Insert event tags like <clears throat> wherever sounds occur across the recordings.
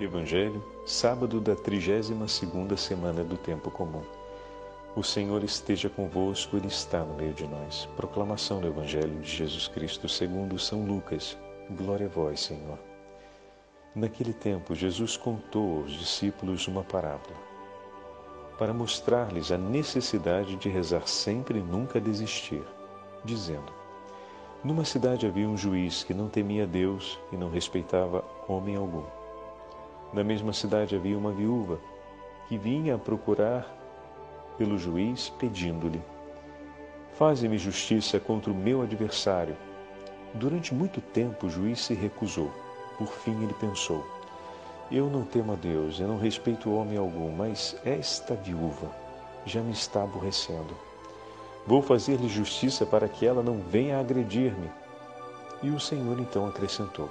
Evangelho, sábado da 32ª semana do tempo comum. O Senhor esteja convosco, ele está no meio de nós. Proclamação do Evangelho de Jesus Cristo, segundo São Lucas. Glória a vós, Senhor. Naquele tempo, Jesus contou aos discípulos uma parábola, para mostrar-lhes a necessidade de rezar sempre e nunca desistir, dizendo: Numa cidade havia um juiz que não temia Deus e não respeitava homem algum. Na mesma cidade havia uma viúva que vinha a procurar pelo juiz, pedindo-lhe: Faze-me justiça contra o meu adversário. Durante muito tempo o juiz se recusou. Por fim ele pensou: Eu não temo a Deus, eu não respeito homem algum, mas esta viúva já me está aborrecendo. Vou fazer-lhe justiça para que ela não venha agredir-me. E o Senhor então acrescentou: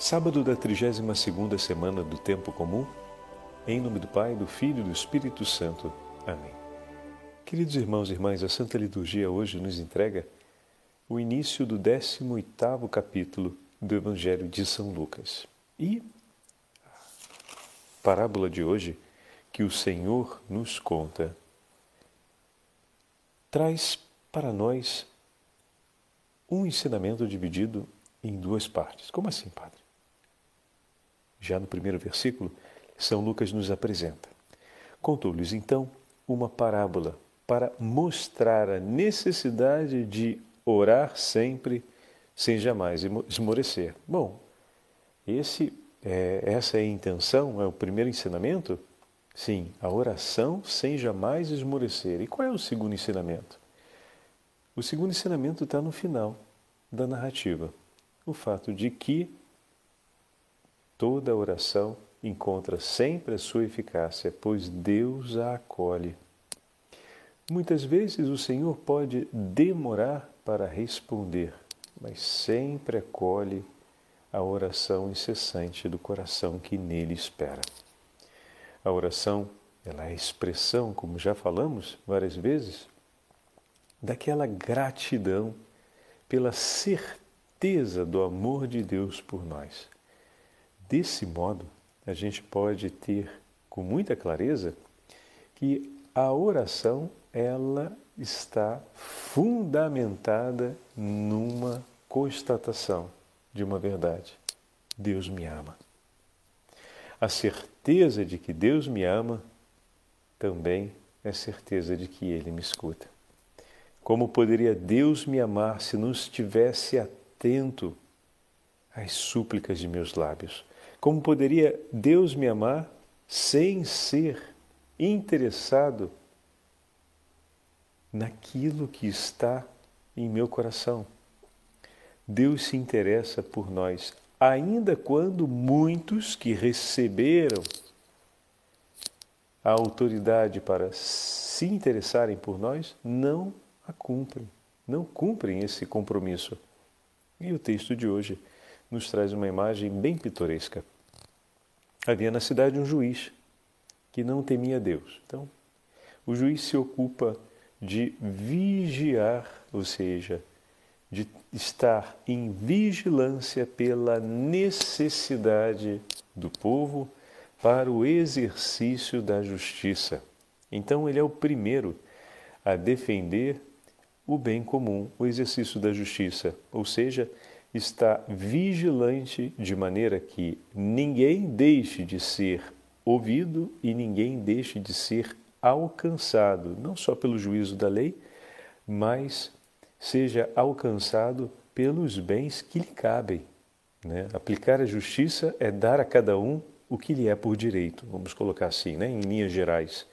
Sábado da 32ª semana do tempo comum, em nome do Pai, do Filho e do Espírito Santo. Amém. Queridos irmãos e irmãs, a Santa Liturgia hoje nos entrega o início do 18º capítulo do Evangelho de São Lucas. E a parábola de hoje que o Senhor nos conta traz para nós um ensinamento dividido em duas partes. Como assim, Padre? Já no primeiro versículo, São Lucas nos apresenta. Contou-lhes então uma parábola para mostrar a necessidade de orar sempre sem jamais esmorecer. Bom, esse, é, essa é a intenção, é o primeiro ensinamento? Sim, a oração sem jamais esmorecer. E qual é o segundo ensinamento? O segundo ensinamento está no final da narrativa. O fato de que Toda oração encontra sempre a sua eficácia, pois Deus a acolhe. Muitas vezes o Senhor pode demorar para responder, mas sempre acolhe a oração incessante do coração que nele espera. A oração, ela é a expressão, como já falamos várias vezes, daquela gratidão pela certeza do amor de Deus por nós. Desse modo, a gente pode ter com muita clareza que a oração ela está fundamentada numa constatação de uma verdade. Deus me ama. A certeza de que Deus me ama também é certeza de que Ele me escuta. Como poderia Deus me amar se não estivesse atento às súplicas de meus lábios? Como poderia Deus me amar sem ser interessado naquilo que está em meu coração? Deus se interessa por nós, ainda quando muitos que receberam a autoridade para se interessarem por nós não a cumprem, não cumprem esse compromisso. E o texto de hoje nos traz uma imagem bem pitoresca. Havia na cidade um juiz que não temia Deus. Então, o juiz se ocupa de vigiar, ou seja, de estar em vigilância pela necessidade do povo para o exercício da justiça. Então, ele é o primeiro a defender o bem comum, o exercício da justiça, ou seja, está vigilante de maneira que ninguém deixe de ser ouvido e ninguém deixe de ser alcançado, não só pelo juízo da lei, mas seja alcançado pelos bens que lhe cabem. Né? Aplicar a justiça é dar a cada um o que lhe é por direito, vamos colocar assim, né? em linhas gerais.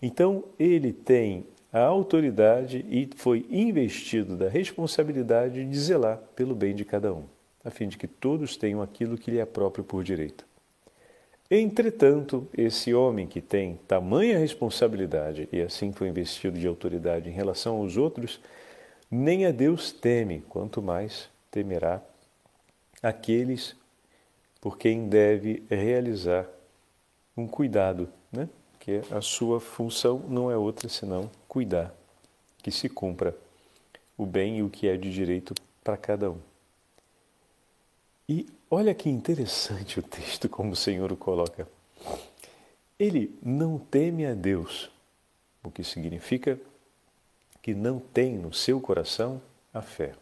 Então, ele tem a autoridade e foi investido da responsabilidade de zelar pelo bem de cada um, a fim de que todos tenham aquilo que lhe é próprio por direito. Entretanto, esse homem que tem tamanha responsabilidade e assim foi investido de autoridade em relação aos outros, nem a Deus teme, quanto mais temerá aqueles por quem deve realizar um cuidado, né? Que a sua função não é outra senão cuidar, que se cumpra o bem e o que é de direito para cada um. E olha que interessante o texto, como o Senhor o coloca. Ele não teme a Deus, o que significa que não tem no seu coração a fé.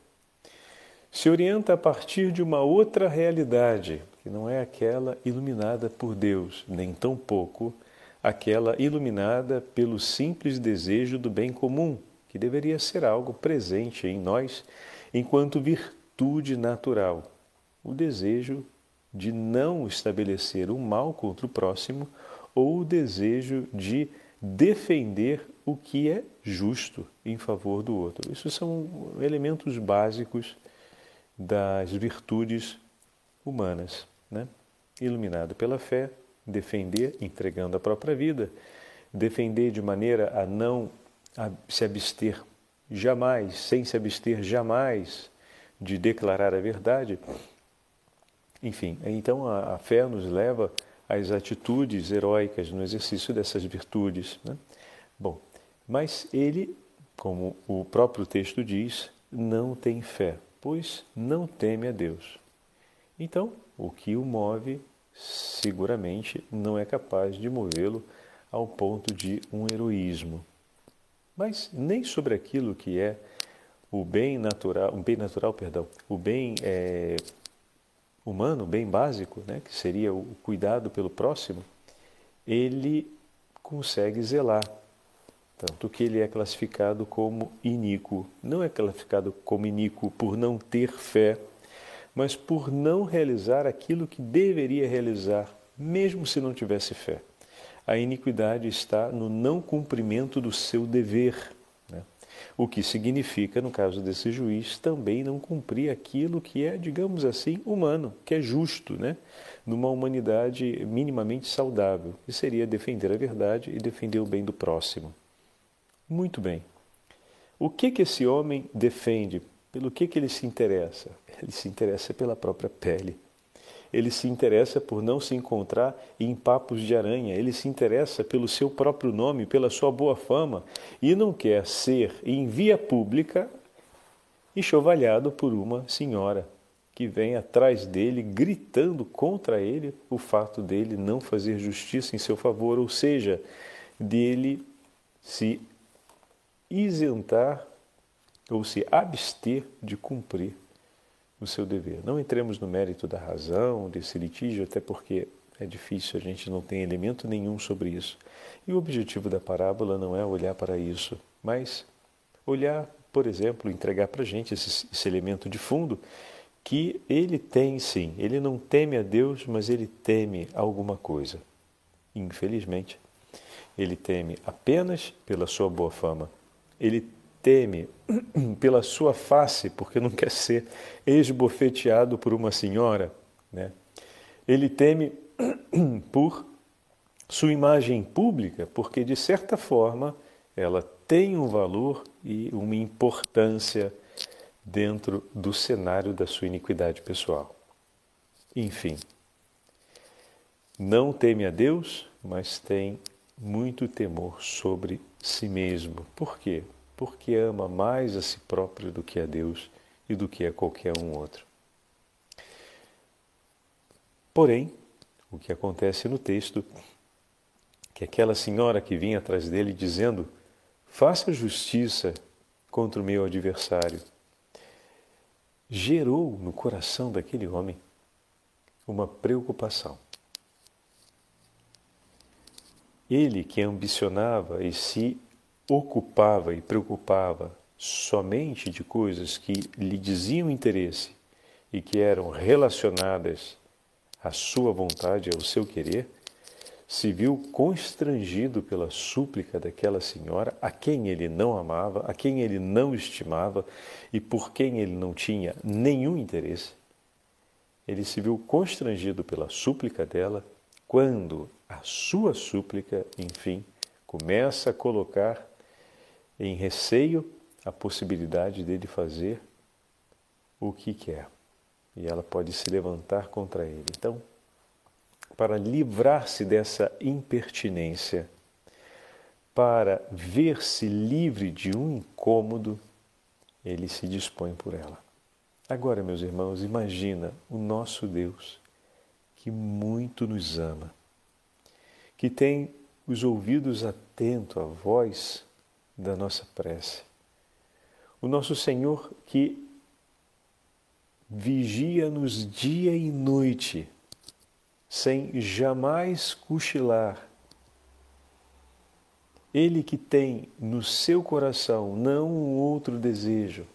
Se orienta a partir de uma outra realidade, que não é aquela iluminada por Deus, nem tampouco aquela iluminada pelo simples desejo do bem comum, que deveria ser algo presente em nós enquanto virtude natural o desejo de não estabelecer o mal contra o próximo ou o desejo de defender o que é justo em favor do outro. Isso são elementos básicos das virtudes humanas. Né? Iluminado pela fé, defender, entregando a própria vida, defender de maneira a não se abster jamais, sem se abster jamais de declarar a verdade, enfim, então a, a fé nos leva às atitudes heróicas no exercício dessas virtudes. Né? Bom, mas ele, como o próprio texto diz, não tem fé, pois não teme a Deus. Então, o que o move seguramente não é capaz de movê-lo ao ponto de um heroísmo. Mas nem sobre aquilo que é o bem natural, um bem natural, perdão, o bem é, humano, bem básico, né, que seria o cuidado pelo próximo, ele consegue zelar. Tanto que ele é classificado como iníquo. Não é classificado como iníquo por não ter fé, mas por não realizar aquilo que deveria realizar, mesmo se não tivesse fé. A iniquidade está no não cumprimento do seu dever o que significa, no caso desse juiz, também não cumprir aquilo que é, digamos assim, humano, que é justo, né? numa humanidade minimamente saudável, que seria defender a verdade e defender o bem do próximo. Muito bem. O que que esse homem defende? Pelo que que ele se interessa? Ele se interessa pela própria pele ele se interessa por não se encontrar em papos de aranha, ele se interessa pelo seu próprio nome, pela sua boa fama e não quer ser em via pública enxovalhado por uma senhora que vem atrás dele gritando contra ele o fato dele não fazer justiça em seu favor, ou seja, dele se isentar ou se abster de cumprir o seu dever. Não entremos no mérito da razão, desse litígio, até porque é difícil, a gente não tem elemento nenhum sobre isso. E o objetivo da parábola não é olhar para isso, mas olhar, por exemplo, entregar para a gente esse, esse elemento de fundo que ele tem sim. Ele não teme a Deus, mas ele teme alguma coisa. Infelizmente, ele teme apenas pela sua boa fama. Ele teme <clears throat> pela sua face, porque não <laughs> quer ser esbofeteado por uma senhora. Né? Ele teme <clears throat> por sua imagem pública, porque de certa forma ela tem um valor e uma importância dentro do cenário da sua iniquidade pessoal. Enfim, não teme a Deus, mas tem muito temor sobre si mesmo. Por quê? Porque ama mais a si próprio do que a Deus e do que a qualquer um outro. Porém, o que acontece no texto, que aquela senhora que vinha atrás dele dizendo: Faça justiça contra o meu adversário, gerou no coração daquele homem uma preocupação. Ele que ambicionava e se ocupava e preocupava somente de coisas que lhe diziam interesse e que eram relacionadas à sua vontade, ao seu querer, se viu constrangido pela súplica daquela senhora, a quem ele não amava, a quem ele não estimava e por quem ele não tinha nenhum interesse. Ele se viu constrangido pela súplica dela, quando a sua súplica, enfim, começa a colocar em receio a possibilidade dele fazer o que quer. E ela pode se levantar contra ele. Então, para livrar-se dessa impertinência, para ver-se livre de um incômodo, ele se dispõe por ela. Agora, meus irmãos, imagina o nosso Deus que muito nos ama, que tem os ouvidos atentos à voz da nossa prece. O nosso Senhor que vigia-nos dia e noite, sem jamais cochilar. Ele que tem no seu coração não um outro desejo,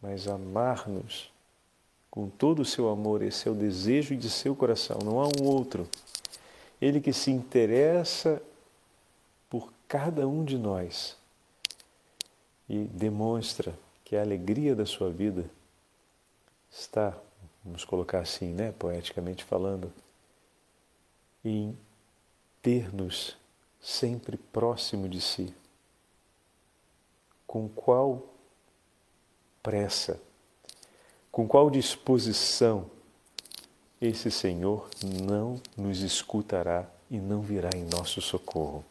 mas amar-nos com todo o seu amor, esse é o desejo de seu coração, não há um outro. Ele que se interessa por cada um de nós e demonstra que a alegria da sua vida está, vamos colocar assim, né, poeticamente falando, em ter-nos sempre próximo de si. Com qual pressa, com qual disposição esse Senhor não nos escutará e não virá em nosso socorro.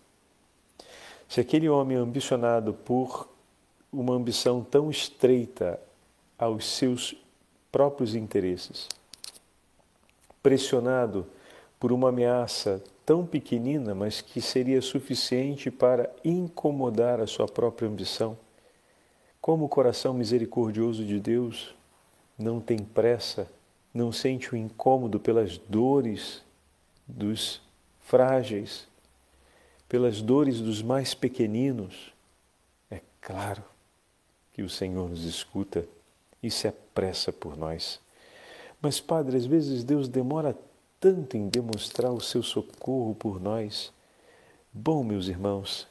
Se aquele homem ambicionado por uma ambição tão estreita aos seus próprios interesses, pressionado por uma ameaça tão pequenina, mas que seria suficiente para incomodar a sua própria ambição, como o coração misericordioso de Deus não tem pressa, não sente o incômodo pelas dores dos frágeis, pelas dores dos mais pequeninos, é claro que o Senhor nos escuta e se apressa por nós. Mas, Padre, às vezes Deus demora tanto em demonstrar o seu socorro por nós. Bom, meus irmãos,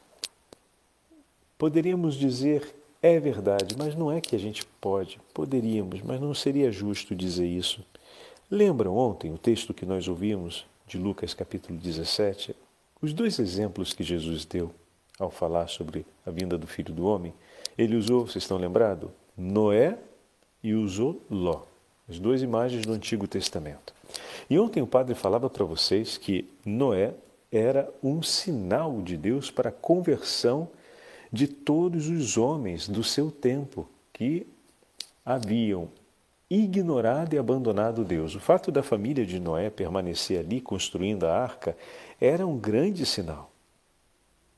poderíamos dizer é verdade, mas não é que a gente pode. Poderíamos, mas não seria justo dizer isso. Lembram ontem o texto que nós ouvimos de Lucas capítulo 17? Os dois exemplos que Jesus deu ao falar sobre a vinda do Filho do Homem, ele usou, vocês estão lembrados? Noé e usou Ló, as duas imagens do Antigo Testamento. E ontem o padre falava para vocês que Noé era um sinal de Deus para a conversão de todos os homens do seu tempo que haviam ignorado e abandonado Deus. O fato da família de Noé permanecer ali construindo a arca era um grande sinal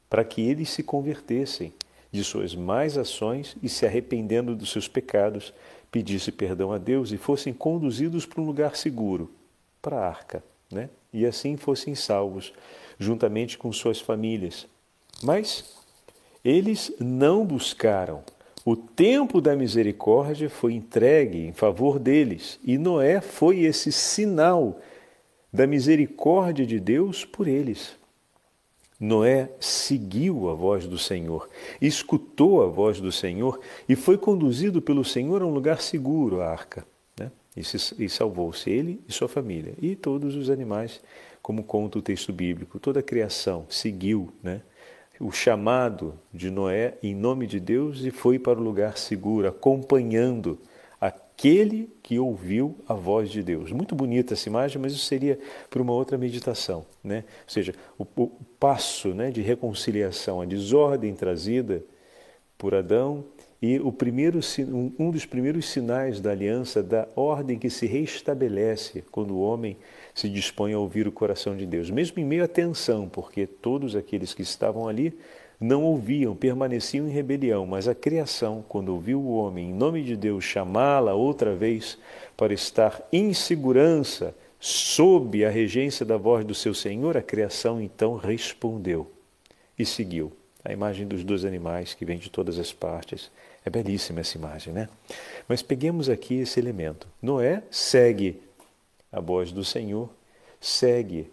para que eles se convertessem de suas más ações e se arrependendo dos seus pecados, pedissem perdão a Deus e fossem conduzidos para um lugar seguro, para a arca, né? E assim fossem salvos, juntamente com suas famílias. Mas eles não buscaram. O tempo da misericórdia foi entregue em favor deles, e Noé foi esse sinal da misericórdia de Deus por eles. Noé seguiu a voz do Senhor, escutou a voz do Senhor e foi conduzido pelo Senhor a um lugar seguro, a arca. Né? E, e salvou-se ele e sua família, e todos os animais, como conta o texto bíblico. Toda a criação seguiu né? o chamado de Noé em nome de Deus e foi para o lugar seguro, acompanhando aquele que ouviu a voz de Deus. Muito bonita essa imagem, mas isso seria para uma outra meditação. Né? Ou seja, o, o passo né, de reconciliação, a desordem trazida por Adão e o primeiro, um dos primeiros sinais da aliança, da ordem que se restabelece quando o homem se dispõe a ouvir o coração de Deus, mesmo em meio à tensão, porque todos aqueles que estavam ali não ouviam, permaneciam em rebelião, mas a criação, quando ouviu o homem, em nome de Deus, chamá-la outra vez para estar em segurança, sob a regência da voz do seu Senhor, a criação então respondeu e seguiu. A imagem dos dois animais que vem de todas as partes. É belíssima essa imagem, né? Mas peguemos aqui esse elemento. Noé segue a voz do Senhor, segue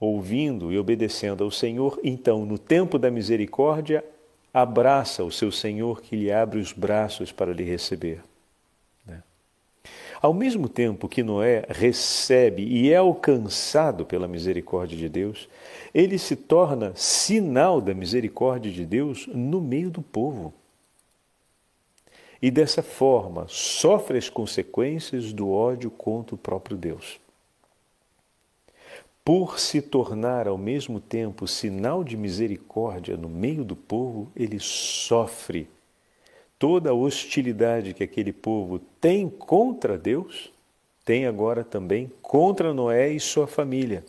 ouvindo e obedecendo ao Senhor, então, no tempo da misericórdia, abraça o seu Senhor que lhe abre os braços para lhe receber. Ao mesmo tempo que Noé recebe e é alcançado pela misericórdia de Deus, ele se torna sinal da misericórdia de Deus no meio do povo. E dessa forma sofre as consequências do ódio contra o próprio Deus. Por se tornar ao mesmo tempo sinal de misericórdia no meio do povo, ele sofre toda a hostilidade que aquele povo tem contra Deus, tem agora também contra Noé e sua família.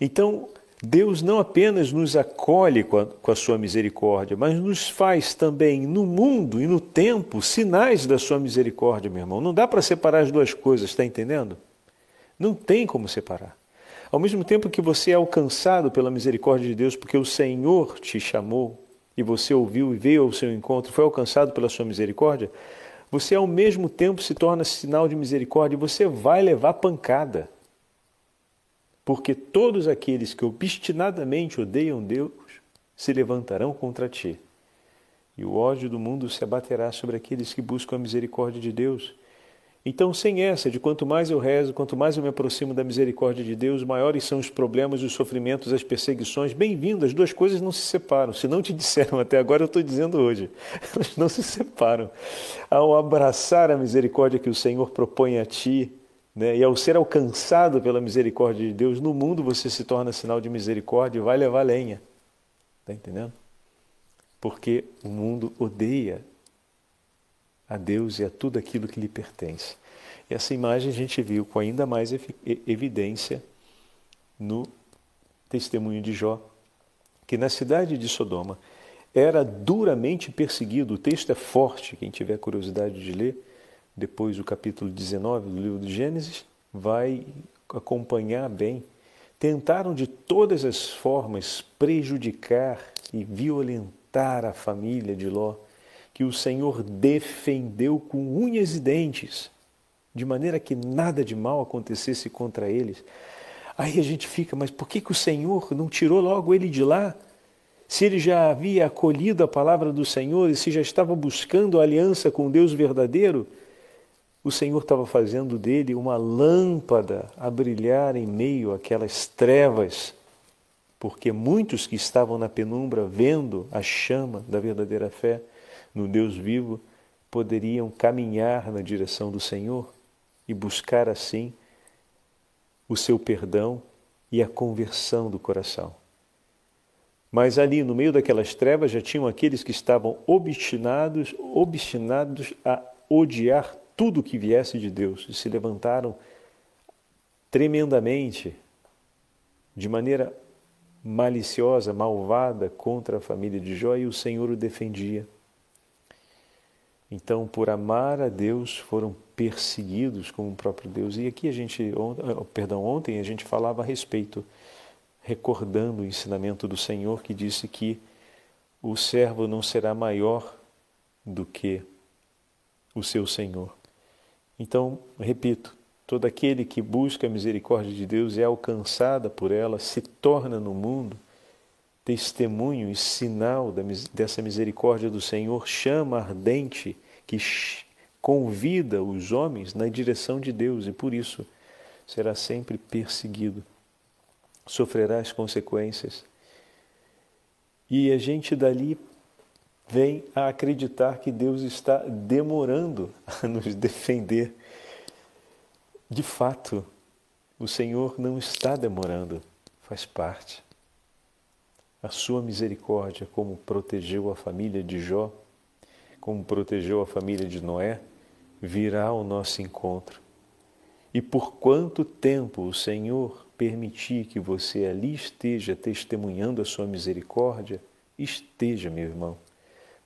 Então, Deus não apenas nos acolhe com a, com a, sua misericórdia, mas nos faz também no mundo e no tempo sinais da sua misericórdia, meu irmão. Não dá para separar as duas coisas, está entendendo? Não tem como separar. Ao mesmo tempo que você é alcançado pela misericórdia de Deus, porque o Senhor te chamou e você ouviu e veio ao seu encontro, foi alcançado pela sua misericórdia, você ao mesmo tempo se torna sinal de misericórdia e você vai levar pancada. Porque todos aqueles que obstinadamente odeiam Deus se levantarão contra ti. E o ódio do mundo se abaterá sobre aqueles que buscam a misericórdia de Deus então, sem essa, de quanto mais eu rezo, quanto mais eu me aproximo da misericórdia de Deus, maiores são os problemas, os sofrimentos, as perseguições. Bem-vindo, as duas coisas não se separam. Se não te disseram até agora, eu estou dizendo hoje. <laughs> Elas não se separam. Ao abraçar a misericórdia que o Senhor propõe a ti, né, e ao ser alcançado pela misericórdia de Deus, no mundo você se torna sinal de misericórdia e vai levar lenha. Está entendendo? Porque o mundo odeia a Deus e a tudo aquilo que lhe pertence. E essa imagem a gente viu com ainda mais evidência no testemunho de Jó, que na cidade de Sodoma era duramente perseguido. O texto é forte, quem tiver curiosidade de ler, depois o capítulo 19 do livro de Gênesis, vai acompanhar bem. Tentaram de todas as formas prejudicar e violentar a família de Ló que o Senhor defendeu com unhas e dentes, de maneira que nada de mal acontecesse contra eles. Aí a gente fica, mas por que, que o Senhor não tirou logo ele de lá? Se ele já havia acolhido a palavra do Senhor e se já estava buscando a aliança com Deus verdadeiro, o Senhor estava fazendo dele uma lâmpada a brilhar em meio àquelas trevas, porque muitos que estavam na penumbra vendo a chama da verdadeira fé, no Deus vivo poderiam caminhar na direção do Senhor e buscar assim o seu perdão e a conversão do coração. Mas ali no meio daquelas trevas já tinham aqueles que estavam obstinados, obstinados a odiar tudo que viesse de Deus e se levantaram tremendamente, de maneira maliciosa, malvada contra a família de Jó e o Senhor o defendia. Então, por amar a Deus, foram perseguidos como o próprio Deus. E aqui a gente, oh, perdão, ontem a gente falava a respeito, recordando o ensinamento do Senhor que disse que o servo não será maior do que o seu Senhor. Então, repito, todo aquele que busca a misericórdia de Deus é alcançada por ela, se torna no mundo testemunho e sinal dessa misericórdia do Senhor, chama ardente que convida os homens na direção de Deus e por isso será sempre perseguido, sofrerá as consequências. E a gente dali vem a acreditar que Deus está demorando a <laughs> nos defender. De fato, o Senhor não está demorando, faz parte a sua misericórdia, como protegeu a família de Jó, como protegeu a família de Noé, virá ao nosso encontro. E por quanto tempo o Senhor permitir que você ali esteja testemunhando a sua misericórdia, esteja, meu irmão,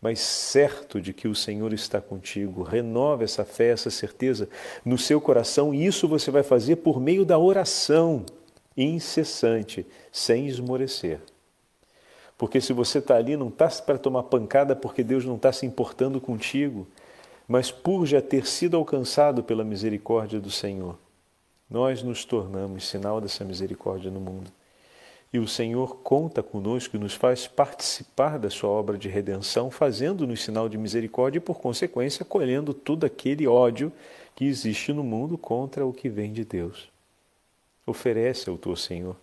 mas certo de que o Senhor está contigo. Renova essa fé, essa certeza no seu coração, e isso você vai fazer por meio da oração incessante, sem esmorecer. Porque se você está ali, não está para tomar pancada porque Deus não está se importando contigo, mas por já ter sido alcançado pela misericórdia do Senhor. Nós nos tornamos sinal dessa misericórdia no mundo. E o Senhor conta conosco e nos faz participar da sua obra de redenção, fazendo-nos sinal de misericórdia e, por consequência, colhendo todo aquele ódio que existe no mundo contra o que vem de Deus. Oferece ao teu Senhor.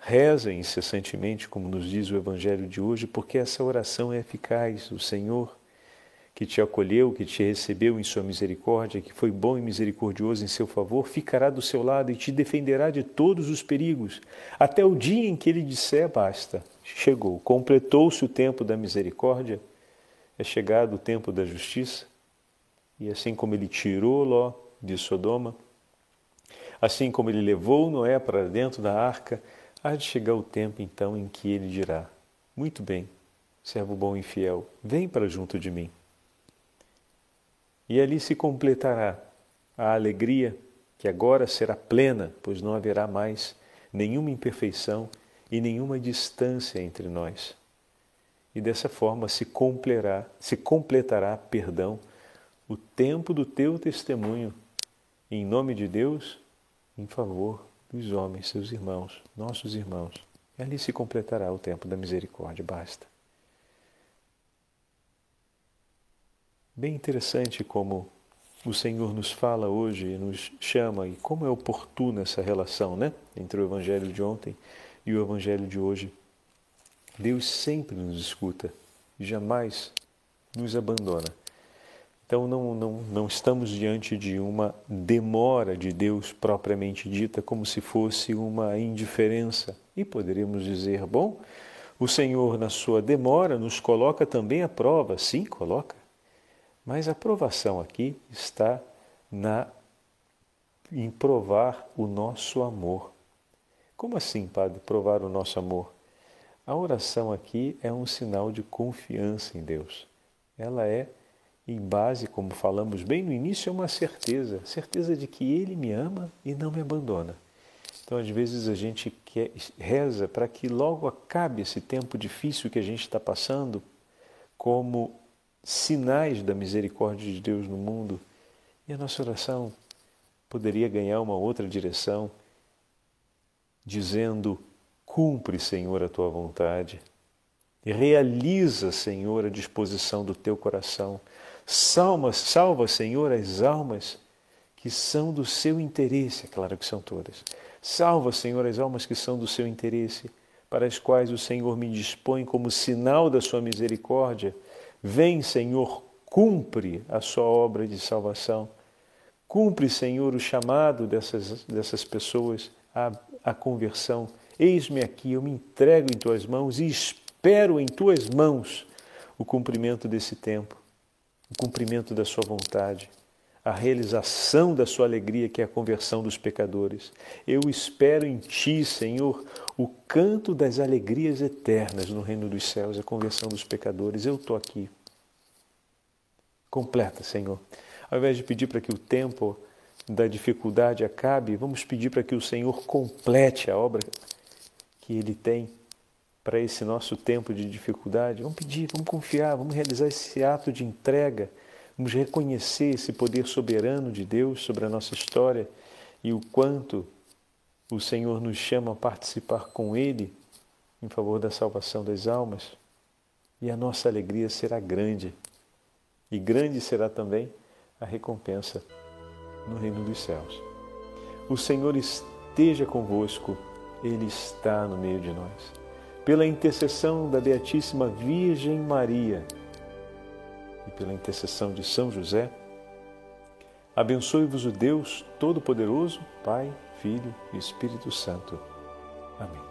Reza incessantemente, como nos diz o Evangelho de hoje, porque essa oração é eficaz. O Senhor que te acolheu, que te recebeu em sua misericórdia, que foi bom e misericordioso em seu favor, ficará do seu lado e te defenderá de todos os perigos, até o dia em que ele disser basta. Chegou, completou-se o tempo da misericórdia, é chegado o tempo da justiça, e assim como ele tirou Ló de Sodoma, assim como ele levou Noé para dentro da arca, há de chegar o tempo então em que ele dirá: Muito bem, servo bom e fiel, vem para junto de mim. E ali se completará a alegria que agora será plena, pois não haverá mais nenhuma imperfeição e nenhuma distância entre nós. E dessa forma se completará, se completará, perdão, o tempo do teu testemunho em nome de Deus, em favor dos homens, seus irmãos, nossos irmãos. E ali se completará o tempo da misericórdia, basta. Bem interessante como o Senhor nos fala hoje e nos chama, e como é oportuna essa relação né? entre o Evangelho de ontem e o Evangelho de hoje. Deus sempre nos escuta jamais nos abandona. Então não, não, não estamos diante de uma demora de Deus propriamente dita, como se fosse uma indiferença. E poderíamos dizer, bom, o Senhor, na sua demora, nos coloca também à prova. Sim, coloca. Mas a provação aqui está na em provar o nosso amor. Como assim, Padre, provar o nosso amor? A oração aqui é um sinal de confiança em Deus. Ela é, em base, como falamos bem no início, é uma certeza, certeza de que Ele me ama e não me abandona. Então, às vezes, a gente quer, reza para que logo acabe esse tempo difícil que a gente está passando, como sinais da misericórdia de Deus no mundo e a nossa oração poderia ganhar uma outra direção, dizendo: Cumpre, Senhor, a tua vontade, realiza, Senhor, a disposição do teu coração. Salva, salva, Senhor, as almas que são do seu interesse, é claro que são todas. Salva, Senhor, as almas que são do seu interesse, para as quais o Senhor me dispõe como sinal da sua misericórdia Vem, Senhor, cumpre a sua obra de salvação. Cumpre, Senhor, o chamado dessas, dessas pessoas à, à conversão. Eis-me aqui, eu me entrego em tuas mãos e espero em tuas mãos o cumprimento desse tempo, o cumprimento da sua vontade, a realização da sua alegria, que é a conversão dos pecadores. Eu espero em ti, Senhor, o canto das alegrias eternas no reino dos céus, a conversão dos pecadores. Eu estou aqui. Completa, Senhor. Ao invés de pedir para que o tempo da dificuldade acabe, vamos pedir para que o Senhor complete a obra que Ele tem para esse nosso tempo de dificuldade. Vamos pedir, vamos confiar, vamos realizar esse ato de entrega, vamos reconhecer esse poder soberano de Deus sobre a nossa história e o quanto o Senhor nos chama a participar com Ele em favor da salvação das almas. E a nossa alegria será grande e grande será também a recompensa no reino dos céus. O Senhor esteja convosco, Ele está no meio de nós. Pela intercessão da Beatíssima Virgem Maria e pela intercessão de São José, abençoe-vos o Deus Todo-Poderoso, Pai, Filho e Espírito Santo. Amém.